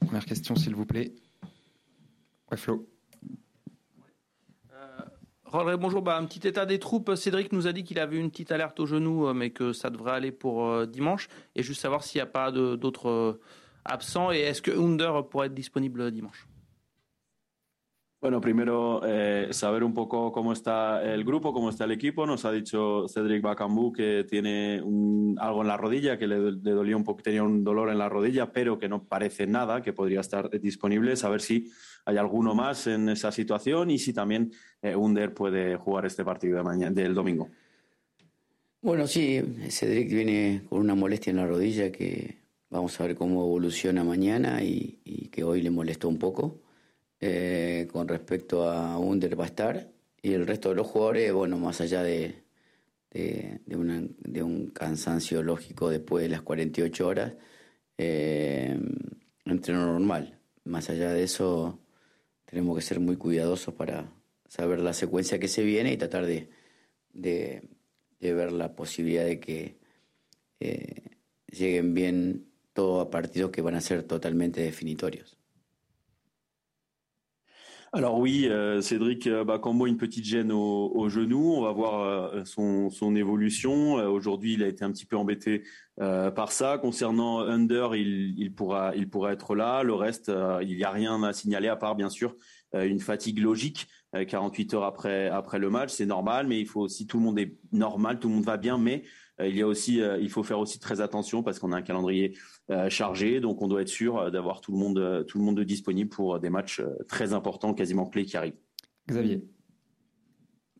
Première question, s'il vous plaît. Ouais, Flo. Euh, bonjour. Bah, un petit état des troupes. Cédric nous a dit qu'il avait une petite alerte au genou, euh, mais que ça devrait aller pour euh, dimanche. Et juste savoir s'il n'y a pas d'autres absents et est-ce que Under pourrait être disponible dimanche? Bueno, primero eh, saber un poco cómo está el grupo, cómo está el equipo. Nos ha dicho Cedric Bakambu que tiene un, algo en la rodilla, que le, le, dolía un poco, tenía un dolor en la rodilla, pero que no parece nada, que podría estar disponible. Saber si hay alguno más en esa situación y si también eh, Under puede jugar este partido de mañana, del domingo. Bueno, sí, Cedric viene con una molestia en la rodilla que vamos a ver cómo evoluciona mañana y que hoy le molestó un poco. Eh, con respecto a Under va a estar y el resto de los jugadores, bueno, más allá de, de, un cansancio lógico después de las 48 horas, eh, entreno normal. Más allá de eso, tenemos que ser muy cuidadosos para saber la secuencia que se viene y tratar de, de, ver la posibilidad de que eh, lleguen bien todos a partidos que van a ser totalmente definitorios. Alors oui, euh, Cédric euh, Bakambo une petite gêne au, genou. On va voir euh, son, évolution. Aujourd'hui, il a été un petit peu embêté par ça. Concernant Under, il, pourra, il pourra être là. Le reste, il n'y a rien à signaler à part bien sûr une fatigue logique. 48 heures après après le match, c'est normal, mais il faut aussi tout le monde est normal, tout le monde va bien, mais il y a aussi, il faut faire aussi très attention parce qu'on a un calendrier euh, chargé, donc on doit être sûr euh, d'avoir tout le monde, euh, tout le monde disponible pour des matchs très importants, quasiment clés qui arrivent. Xavier.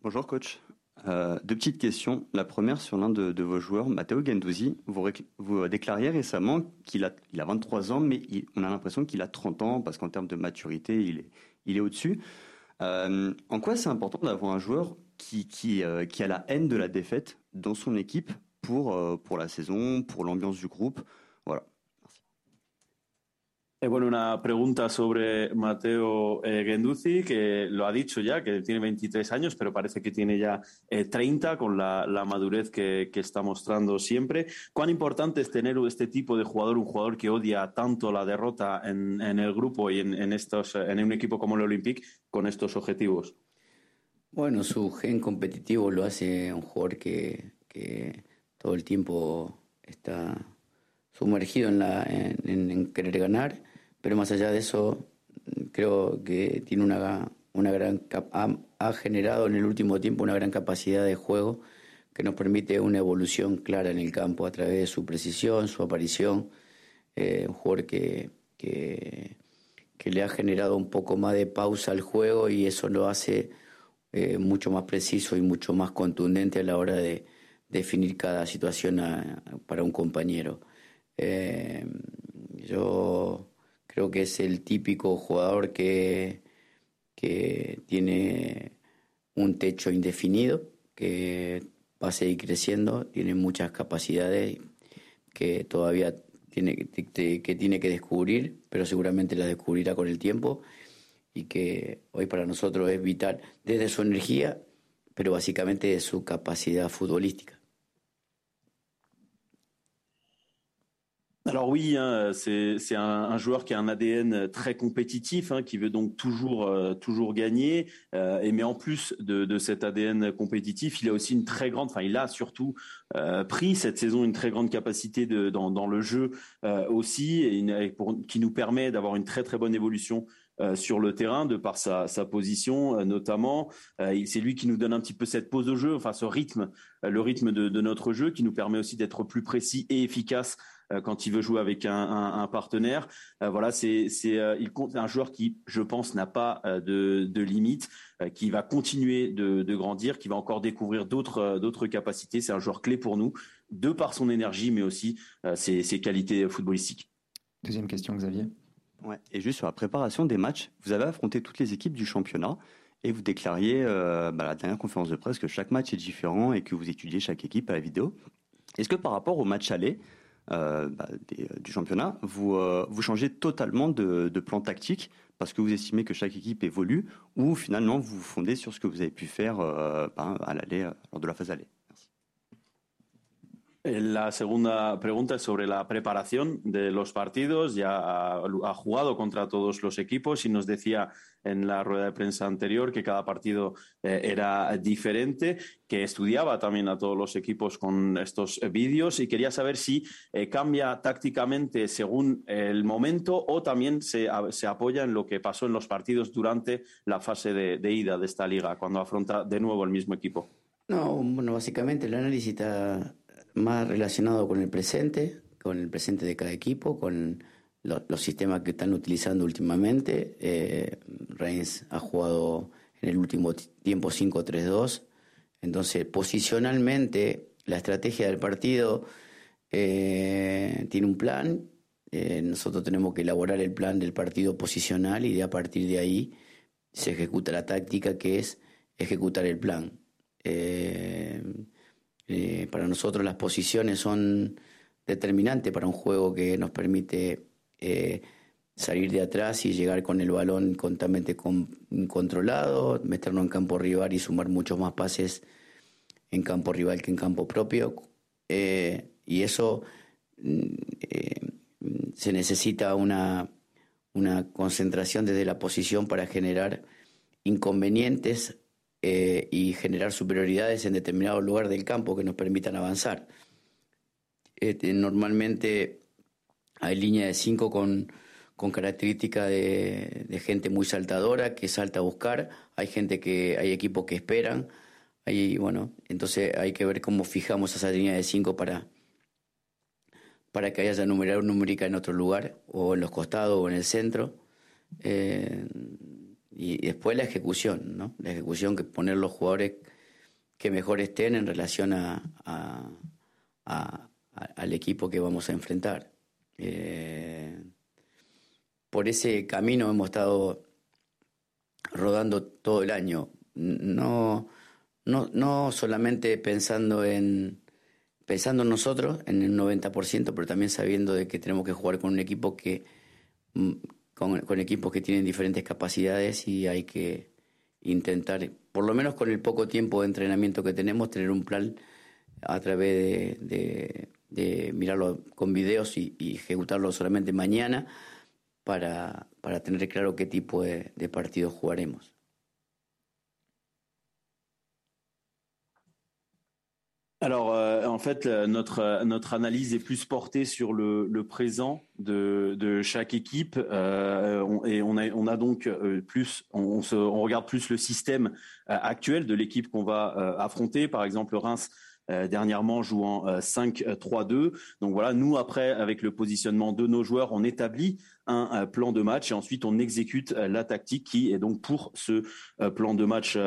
Bonjour coach. deux petites questions. La première sur l'un de, vos joueurs, Matteo Gendouzi. Vous, vous déclariez récemment qu'il a, il a 23 ans, mais on a l'impression qu'il a 30 ans parce qu'en termes de maturité, il est, il est au-dessus. en quoi c'est important d'avoir un joueur qui, qui, qui, a la haine de la défaite dans son équipe pour, pour la saison, pour l'ambiance du groupe Voilà. Eh, bueno, una pregunta sobre Mateo eh, Genduzzi, que lo ha dicho ya, que tiene 23 años, pero parece que tiene ya 30 eh, con la, madurez que, está mostrando siempre. ¿Cuán importante es tener este tipo de jugador, un jugador que odia tanto la derrota en, el grupo y en, estos, en un equipo como el Olympique con estos objetivos? Bueno, su gen competitivo lo hace un jugador que, que todo el tiempo está sumergido en, la, en, querer ganar, pero más allá de eso, creo que tiene una, una gran ha, generado en el último tiempo una gran capacidad de juego que nos permite una evolución clara en el campo a través de su precisión, su aparición, eh, un jugador que, que, le ha generado un poco más de pausa al juego y eso lo hace eh, mucho más preciso y mucho más contundente a la hora de definir cada situación para un compañero. Eh, yo creo que es el típico jugador que, que tiene un techo indefinido, que va a seguir creciendo, tiene muchas capacidades que todavía tiene que, que tiene que descubrir, pero seguramente las descubrirá con el tiempo y que hoy para nosotros es vital desde su energía, pero básicamente de su capacidad futbolística. Alors oui, hein, c'est un, joueur qui a un ADN très compétitif, hein, qui veut donc toujours euh, toujours gagner. Euh, et mais en plus de, cet ADN compétitif, il a aussi une très grande, enfin il a surtout euh, pris cette saison une très grande capacité dans, le jeu aussi, qui nous permet d'avoir une très très bonne évolution sur le terrain de par sa, position notamment. c'est lui qui nous donne un petit peu cette pause au jeu, enfin ce rythme, le rythme de, de notre jeu qui nous permet aussi d'être plus précis et efficace quand il veut jouer avec un, partenaire. Euh, voilà, c'est c'est euh, il compte un joueur qui, je pense, n'a pas de, de limite, qui va continuer de, de, grandir, qui va encore découvrir d'autres d'autres capacités. C'est un joueur clé pour nous, de par son énergie, mais aussi ses, ses qualités footballistiques. Deuxième question, Xavier. Ouais, et juste sur la préparation des matchs, vous avez affronté toutes les équipes du championnat et vous déclariez bah, à la dernière conférence de presse que chaque match est différent et que vous étudiez chaque équipe à la vidéo. Est-ce que par rapport au match aller, euh, bah, euh, du championnat, vous, euh, changez totalement de, plan tactique parce que vous estimez que chaque équipe évolue ou finalement vous vous fondez sur ce que vous avez pu faire bah, à l'aller lors de la phase aller? La segunda pregunta es sobre la preparación de los partidos. Ya ha, jugado contra todos los equipos y nos decía en la rueda de prensa anterior que cada partido eh, era diferente, que estudiaba también a todos los equipos con estos vídeos y quería saber si eh, cambia tácticamente según el momento o también se, se, apoya en lo que pasó en los partidos durante la fase de, de ida de esta liga, cuando afronta de nuevo el mismo equipo. No, bueno, básicamente el análisis está más relacionado con el presente, con el presente de cada equipo, con lo, los sistemas que están utilizando últimamente. Eh, Reigns ha jugado en el último tiempo 5-3-2, entonces posicionalmente la estrategia del partido eh, tiene un plan. Eh, nosotros tenemos que elaborar el plan del partido posicional y de a partir de ahí se ejecuta la táctica que es ejecutar el plan. Eh, eh, para nosotros las posiciones son determinantes para un juego que nos permite eh, salir de atrás y llegar con el balón constantemente con, controlado, meternos en campo rival y sumar muchos más pases en campo rival que en campo propio. Eh, y eso mm, se necesita una, una concentración desde la posición para generar inconvenientes eh, y generar superioridades en determinado lugar del campo que nos permitan avanzar. Este, normalmente hay línea de cinco con, con característica de, gente muy saltadora que salta a buscar, hay gente que, hay equipos que esperan, hay, bueno, entonces hay que ver cómo fijamos esa línea de cinco para, para que haya numerar numérica en otro lugar, o en los costados o en el centro. Eh, y después la ejecución, ¿no? La ejecución que poner los jugadores que mejor estén en relación a, al equipo que vamos a enfrentar. Eh, por ese camino hemos estado rodando todo el año, no, no, no solamente pensando en, pensando en nosotros, en el 90%, pero también sabiendo de que tenemos que jugar con un equipo que con, con, equipos que tienen diferentes capacidades y hay que intentar, por lo menos con el poco tiempo de entrenamiento que tenemos, tener un plan a través de, de, mirarlo con videos y, ejecutarlo solamente mañana para, para tener claro qué tipo de, de partido jugaremos. En fait, notre, notre analyse est plus portée sur le, présent de, chaque équipe euh, on, et on a, on a donc euh, plus, on, regarde plus le système euh, actuel de l'équipe qu'on va euh, affronter. Par exemple, Reims euh, dernièrement jouant 5-3-2. Donc voilà, nous après, avec le positionnement de nos joueurs, on établit un plan de match et ensuite on exécute la tactique qui est donc pour ce plan de match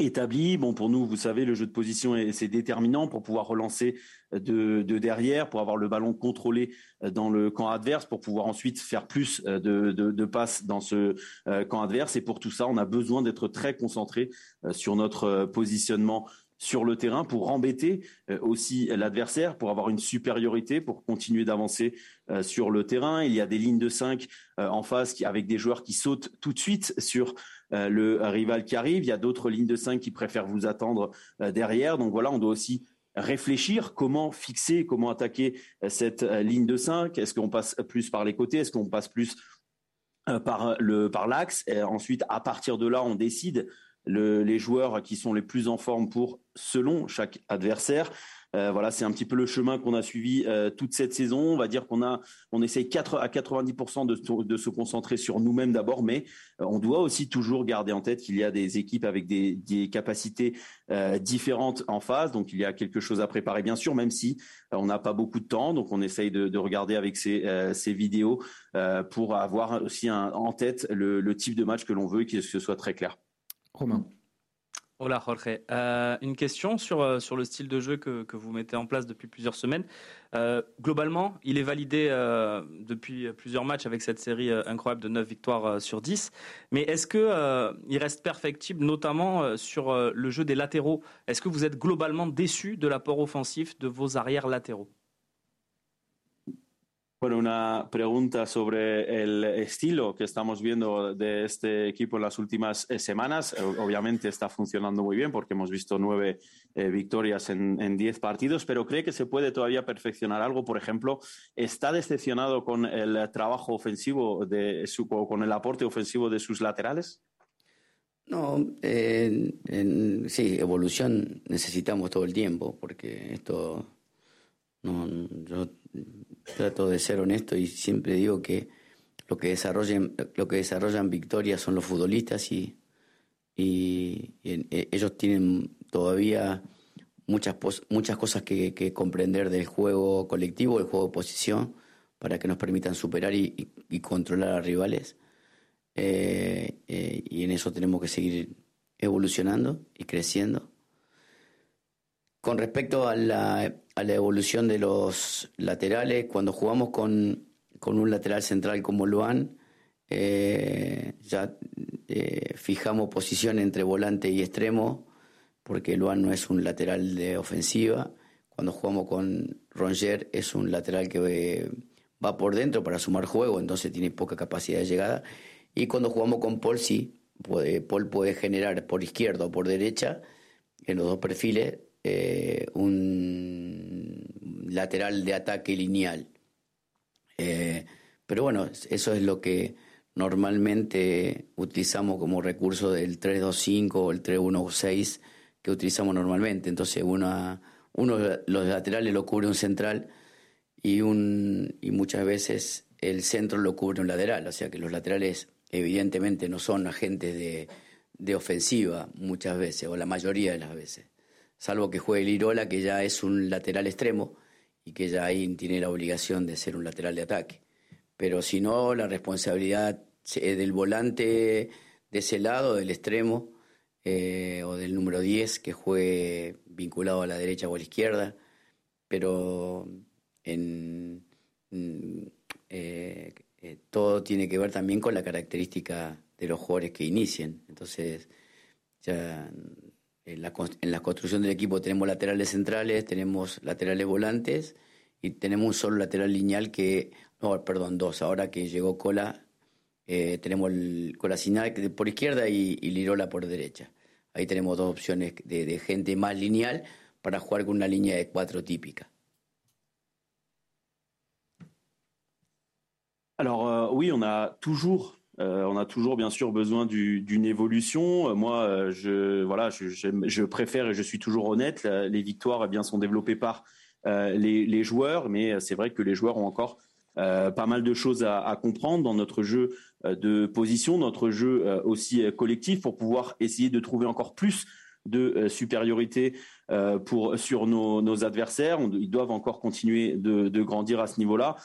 établi. Bon, pour nous, vous savez, le jeu de position, c'est déterminant pour pouvoir relancer de, de, derrière, pour avoir le ballon contrôlé dans le camp adverse, pour pouvoir ensuite faire plus de, de, de passes dans ce camp adverse. Et pour tout ça, on a besoin d'être très concentré sur notre positionnement sur le terrain pour embêter aussi l'adversaire, pour avoir une supériorité, pour continuer d'avancer sur le terrain. Il y a des lignes de 5 en face avec des joueurs qui sautent tout de suite sur le rival qui arrive. Il y a d'autres lignes de 5 qui préfèrent vous attendre derrière. Donc voilà, on doit aussi réfléchir comment fixer, comment attaquer cette ligne de 5. Est-ce qu'on passe plus par les côtés? Est-ce qu'on passe plus par le par l'axe? Ensuite, à partir de là, on décide le, les joueurs qui sont les plus en forme pour selon chaque adversaire. Euh, voilà, c'est un petit peu le chemin qu'on a suivi euh, toute cette saison. On va dire qu'on a, on essaye 4 à 90% de, de, se concentrer sur nous-mêmes d'abord, mais euh, on doit aussi toujours garder en tête qu'il y a des équipes avec des, capacités différentes en face. Donc il y a quelque chose à préparer, bien sûr, même si on n'a pas beaucoup de temps. Donc on essaye de, de regarder avec ces, vidéos pour avoir aussi en tête le, le type de match que l'on veut et que ce soit très clair. Romain. Hola Jorge. Euh, une question sur, euh, sur le style de jeu que, vous mettez en place depuis plusieurs semaines. Euh, globalement, il est validé depuis plusieurs matchs avec cette série incroyable de 9 victoires sur 10. Mais est-ce qu'il reste perfectible, notamment sur le jeu des latéraux? Est-ce que vous êtes globalement déçu de l'apport offensif de vos arrières latéraux? Bueno, una pregunta sobre el estilo que estamos viendo de este equipo en las últimas eh, semanas. Eh, obviamente está funcionando muy bien porque hemos visto nueve eh, victorias en, diez partidos, pero cree que se puede todavía perfeccionar algo. Por ejemplo, ¿está decepcionado con el trabajo ofensivo de su, con el aporte ofensivo de sus laterales? No, sí, evolución necesitamos todo el tiempo porque esto, no, yo trato de ser honesto y siempre digo que lo que desarrollan, lo que desarrollan victorias son los futbolistas y, y, eh, ellos tienen todavía muchas, muchas cosas que, que, comprender del juego colectivo, del juego de posición, para que nos permitan superar y, y controlar a rivales. Eh, eh, y en eso tenemos que seguir evolucionando y creciendo. Con respecto a la, evolución de los laterales, cuando jugamos con, un lateral central como Luan, eh, ya eh, fijamos posición entre volante y extremo, porque Luan no es un lateral de ofensiva. Cuando jugamos con Ronger es un lateral que va por dentro para sumar juego, entonces tiene poca capacidad de llegada. Y cuando jugamos con Paul, sí, puede, Paul puede generar por izquierda o por derecha, en los dos perfiles, eh, un lateral de ataque lineal. Eh, pero bueno, eso es lo que normalmente utilizamos como recurso del 325 o el 316 que utilizamos normalmente. Entonces uno, uno los laterales lo cubre un central y, un, y muchas veces el centro lo cubre un lateral. O sea que los laterales evidentemente no son agentes de, de ofensiva muchas veces, o la mayoría de las veces salvo que juegue Lirola, que ya es un lateral extremo y que ya ahí tiene la obligación de ser un lateral de ataque. Pero si no, la responsabilidad del volante de ese lado, del extremo, eh, o del número 10 que juegue vinculado a la derecha o a la izquierda, pero en, eh, eh, todo tiene que ver también con la característica de los jugadores que inicien. Entonces, ya en la, en construcción del equipo tenemos laterales centrales, tenemos laterales volantes y tenemos un solo lateral lineal que, no, perdón, dos. Ahora que llegó Cola, eh, tenemos el Colasinal por izquierda y, Lirola por derecha. Ahí tenemos dos opciones de, de, gente más lineal para jugar con una línea de cuatro típica. Alors euh, oui, on a toujours Euh, on a toujours bien sûr besoin d'une évolution. Euh, moi, euh, je voilà, je, préfère et je suis toujours honnête. Les victoires, eh bien, sont développées par les, joueurs, mais c'est vrai que les joueurs ont encore pas mal de choses à, comprendre dans notre jeu de position, notre jeu aussi collectif, pour pouvoir essayer de trouver encore plus de supériorité sur nos, adversaires. ils doivent encore continuer de grandir à ce niveau-là.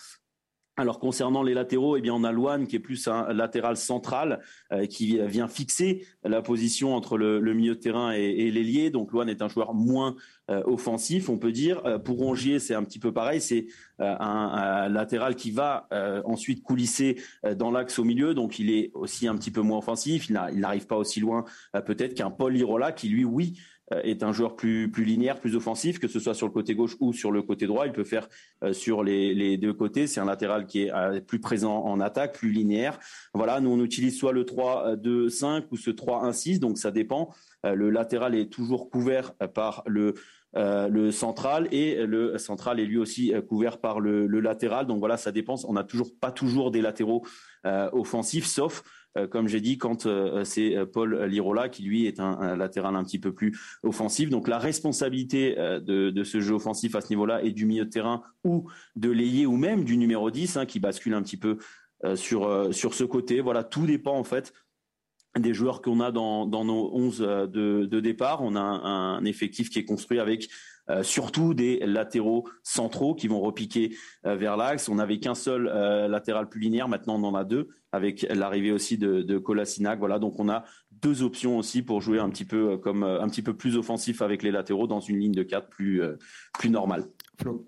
Alors concernant les latéraux, eh bien on a Luan qui est plus un latéral central euh, qui vient fixer la position entre le, milieu de terrain et, et l'ailier. Donc Luan est un joueur moins euh, offensif, on peut dire. Euh, pour Rongier, c'est un petit peu pareil. C'est un, latéral qui va ensuite coulisser dans l'axe au milieu. Donc il est aussi un petit peu moins offensif. Il n'arrive pas aussi loin peut-être qu'un Paul Lirola qui lui, oui, euh, est un joueur plus, plus linéaire, plus offensif, que ce soit sur le côté gauche ou sur le côté droit. Il peut faire euh, sur les, deux côtés. C'est un latéral qui est euh, plus présent en attaque, plus linéaire. Voilà, nous on utilise soit le 3-2-5 ou ce 3-1-6, donc ça dépend. Le latéral est toujours couvert par le central et le central est lui aussi couvert par le, latéral. Donc voilà, ça dépend. On n'a toujours pas toujours des latéraux offensifs, sauf euh, comme j'ai dit, quand euh, c'est euh, Paul Lirola qui lui est un, latéral un petit peu plus offensif. Donc la responsabilité de, ce jeu offensif à ce niveau-là et du milieu de terrain ou de l'ailier ou même du numéro 10 hein, qui bascule un petit peu sur, sur ce côté. Voilà, tout dépend en fait des joueurs qu'on a dans, nos 11 de, départ. On a un, effectif qui est construit avec euh, surtout des latéraux centraux qui vont repiquer euh, vers l'axe. On n'avait qu'un seul euh, latéral plus linéaire, maintenant on en a deux, avec l'arrivée aussi de, de Kolasinac. Voilà, donc on a deux options aussi pour jouer un petit peu comme un petit peu plus offensif avec les latéraux dans une ligne de 4 plus, plus normale. Flo.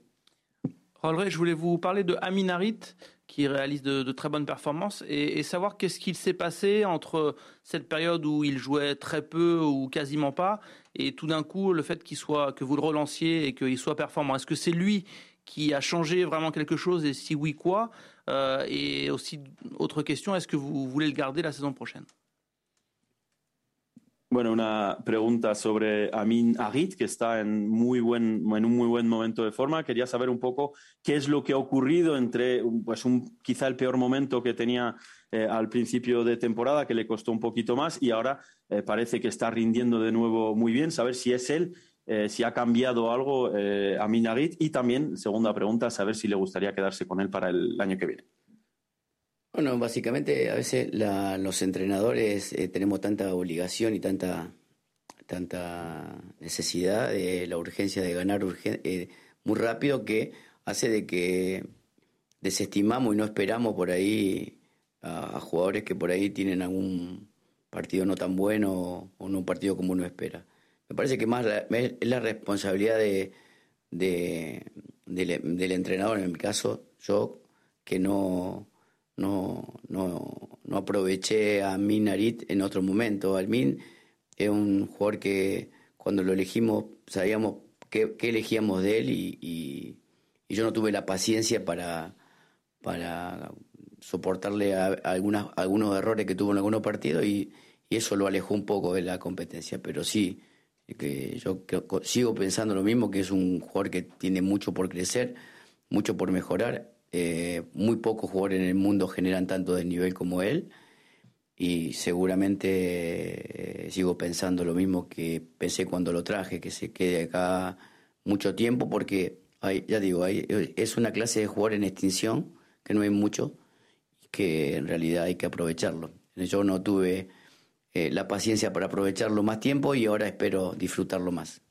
je voulais vous parler de Aminarit qui réalise de, très bonnes performances et, savoir qu'est-ce qu'il s'est passé entre cette période où il jouait très peu ou quasiment pas et tout d'un coup le fait qu'il soit que vous le relanciez et qu'il soit performant. Est-ce que c'est lui qui a changé vraiment quelque chose et si oui, quoi? Euh, Et aussi, autre question, est-ce que vous voulez le garder la saison prochaine? Bueno, una pregunta sobre Amin Arit, que está en, muy buen, en un muy buen momento de forma. Quería saber un poco qué es lo que ha ocurrido entre pues un, quizá el peor momento que tenía eh, al principio de temporada, que le costó un poquito más, y ahora eh, parece que está rindiendo de nuevo muy bien. Saber si es él, eh, si ha cambiado algo Amin Arit. Y también, segunda pregunta, saber si le gustaría quedarse con él para el año que viene. Bueno, básicamente a veces los entrenadores eh, tenemos tanta obligación y tanta, tanta necesidad de la urgencia de ganar eh, muy rápido que hace de que desestimamos y no esperamos por ahí a, jugadores que por ahí tienen algún partido no tan bueno o un partido como uno espera. Me parece que más la, es la responsabilidad de, del entrenador, en mi caso, yo, que no no, no, no aproveché a Minarit en otro momento. Almin es un jugador que cuando lo elegimos sabíamos qué, qué elegíamos de él y, y, yo no tuve la paciencia para, para soportarle a, algunas, algunos errores que tuvo en algunos partidos y, y, eso lo alejó un poco de la competencia. Pero sí, que yo sigo pensando lo mismo, que es un jugador que tiene mucho por crecer, mucho por mejorar eh, muy pocos jugadores en el mundo generan tanto de nivel como él y seguramente eh, sigo pensando lo mismo que pensé cuando lo traje, que se quede acá mucho tiempo porque hay, ya digo, hay, es una clase de jugador en extinción, que no hay mucho, que en realidad hay que aprovecharlo. Yo no tuve eh, la paciencia para aprovecharlo más tiempo y ahora espero disfrutarlo más.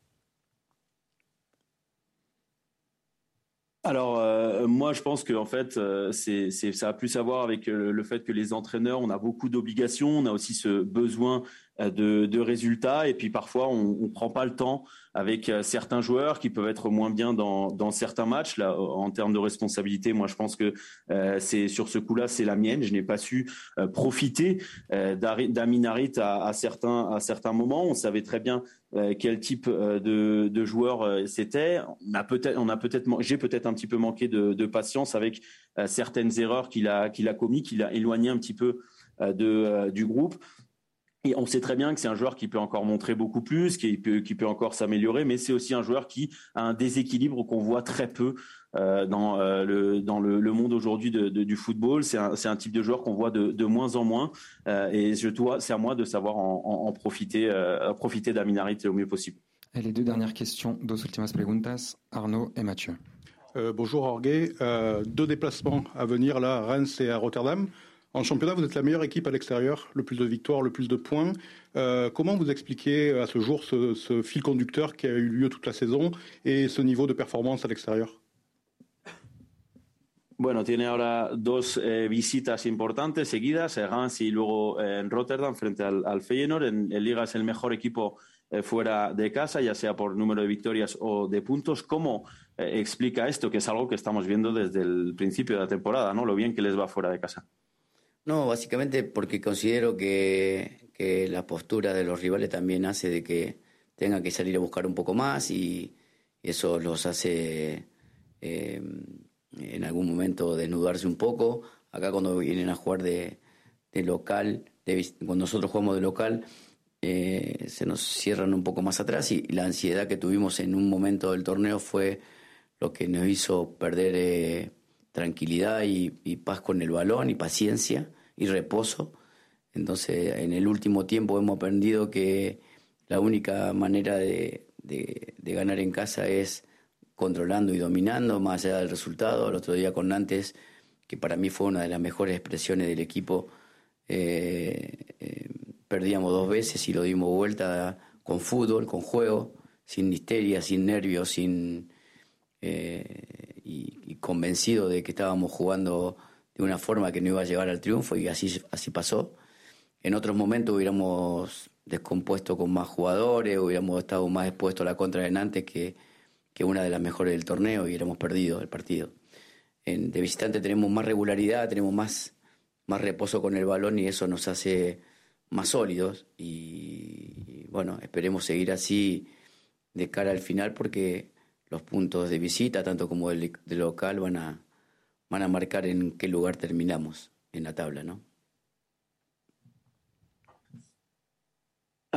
Alors euh, moi je pense que en fait euh, c'est, ça a plus à voir avec euh, le fait que les entraîneurs on a beaucoup d'obligations, on a aussi ce besoin de, de, résultats et puis parfois on, on prend pas le temps avec euh, certains joueurs qui peuvent être moins bien dans, dans certains matchs là en termes de responsabilité. Moi je pense que euh, c'est sur ce coup-là c'est la mienne. Je n'ai pas su profiter d'Amin Harit à, à, certains à certains moments. On savait très bien quel type de, de joueur c'était. On a peut-être on a peut-être j'ai peut-être un petit peu manqué de, de patience avec certaines erreurs qu'il a qu'il a commis, qu'il a éloigné un petit peu de, du groupe. Et on sait très bien que c'est un joueur qui peut encore montrer beaucoup plus, qui peut, qui peut encore s'améliorer, mais c'est aussi un joueur qui a un déséquilibre qu'on voit très peu euh, dans, euh, le, dans le, le monde aujourd'hui de, de, du football. C'est un, un, type de joueur qu'on voit de, de, moins en moins. Euh, et je dois, c'est à moi de savoir en, en, en profiter, profiter d'Aminarit au mieux possible. Et les deux dernières questions, dos últimas preguntas, Arnaud et Mathieu. Euh, bonjour Orguet, deux déplacements à venir là, à Reims et à Rotterdam. En championnat, vous êtes la meilleure équipe à l'extérieur, le plus de victoires, le plus de points. Euh, comment vous expliquez à ce jour ce, ce, fil conducteur qui a eu lieu toute la saison et ce niveau de performance à l'extérieur? Bueno, tiene ahora dos eh, visitas importantes seguidas, en Reims y luego en Rotterdam frente al, al Feyenoord. En, en, Liga es el mejor equipo eh, fuera de casa, ya sea por número de victorias o de puntos. ¿Cómo eh, explica esto? Que es algo que estamos viendo desde el principio de la temporada, ¿no? Lo bien que les va fuera de casa. No, básicamente porque considero que, que, la postura de los rivales también hace de que tengan que salir a buscar un poco más y eso los hace eh, en algún momento desnudarse un poco. Acá cuando vienen a jugar de, de local, de, cuando nosotros jugamos de local, eh, se nos cierran un poco más atrás y la ansiedad que tuvimos en un momento del torneo fue lo que nos hizo perder eh, tranquilidad y, paz con el balón y paciencia y reposo. Entonces, en el último tiempo hemos aprendido que la única manera de, ganar en casa es controlando y dominando, más allá del resultado. El otro día con Nantes, que para mí fue una de las mejores expresiones del equipo, eh, eh, perdíamos dos veces y lo dimos vuelta con fútbol, con juego, sin histeria, sin nervios, sin eh, y, y, convencido de que estábamos jugando de una forma que no iba a llegar al triunfo y así, así pasó. En otros momentos hubiéramos descompuesto con más jugadores, hubiéramos estado más expuestos a la contra de Nantes que, que una de las mejores del torneo y hubiéramos perdido el partido. En, de visitante tenemos más regularidad, tenemos más, más reposo con el balón y eso nos hace más sólidos y, y bueno, esperemos seguir así de cara al final porque los puntos de visita, tanto como de local, van a, van a marcar en qué lugar terminamos en la tabla, ¿no?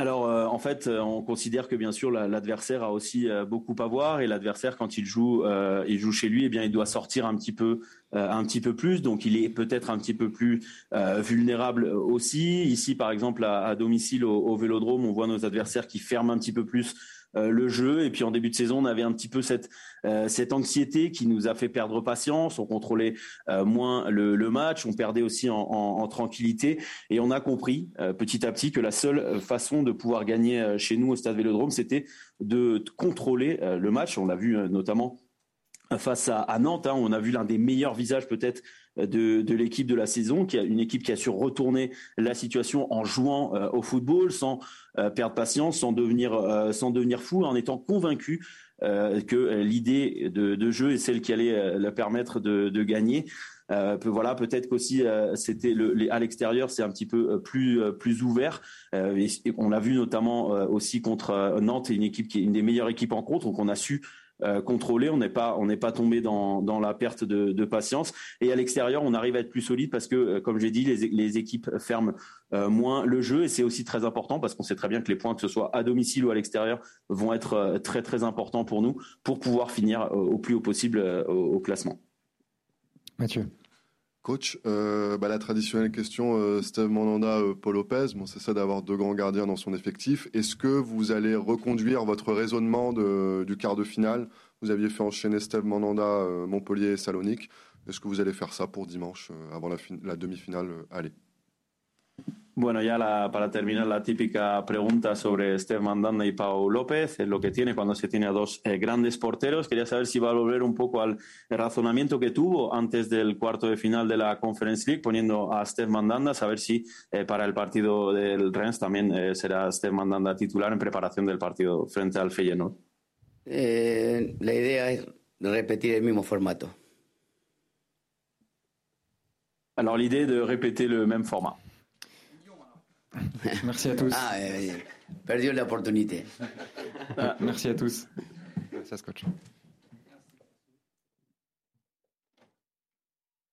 Alors euh, en fait, euh, on considère que bien sûr l'adversaire a aussi euh, beaucoup à voir et l'adversaire quand il joue, il joue chez lui, eh bien il doit sortir un petit peu, un petit peu plus. Donc il est peut-être un petit peu plus vulnérable aussi. Ici par exemple à, domicile au, au, Vélodrome, on voit nos adversaires qui ferment un petit peu plus le jeu. Et puis en début de saison, on avait un petit peu cette euh, cette anxiété qui nous a fait perdre patience. On contrôlait euh, moins le, match, on perdait aussi en, tranquillité. Et on a compris petit à petit que la seule façon de pouvoir gagner chez nous au Stade Vélodrome, c'était de contrôler le match. On l'a vu notamment face à, Nantes. Hein. on a vu l'un des meilleurs visages peut-être de, l'équipe de la saison, qui a une équipe qui a su retourner la situation en jouant euh, au football, sans euh, perdre patience, sans devenir, euh, sans devenir fou, en étant convaincu que l'idée de, jeu est celle qui allait la permettre de, gagner. voilà, peut-être qu'aussi c'était à l'extérieur, c'est un petit peu plus plus ouvert. on l'a vu notamment aussi contre Nantes, une équipe qui est une des meilleures équipes en contre, donc on a su euh, contrôlé. On n'est pas, on n'est pas tombé dans, dans la perte de, patience. Et à l'extérieur, on arrive à être plus solide parce que, euh, comme j'ai dit, les, les, équipes ferment euh, moins le jeu et c'est aussi très important parce qu'on sait très bien que les points, que ce soit à domicile ou à l'extérieur, vont être très très importants pour nous pour pouvoir finir au plus haut possible au classement. Mathieu. Coach, euh, bah, la traditionnelle question, euh, Steve Mandanda, euh, Paul Lopez, bon, c'est ça d'avoir deux grands gardiens dans son effectif. Est-ce que vous allez reconduire votre raisonnement du quart de finale? Vous aviez fait enchaîner Steve Mandanda, Montpellier et Salonique. Est-ce que vous allez faire ça pour dimanche, avant la, la demi-finale Allez. Bueno, ya para terminar, la típica pregunta sobre Steve Mandanda y Pau López, es lo que tiene cuando se tiene a dos eh, grandes porteros. Quería saber si va a volver un poco al razonamiento que tuvo antes del cuarto de final de la Conference League, poniendo a Steve Mandanda, saber si eh, para el partido del Rennes también eh, será Steve Mandanda titular en preparación del partido frente al Feyenoord. la idea es repetir el mismo formato. Alors l'idée de répéter le même format. Merci à tous. Ah, perdu l'opportunité. Merci à tous. Merci à Scotch.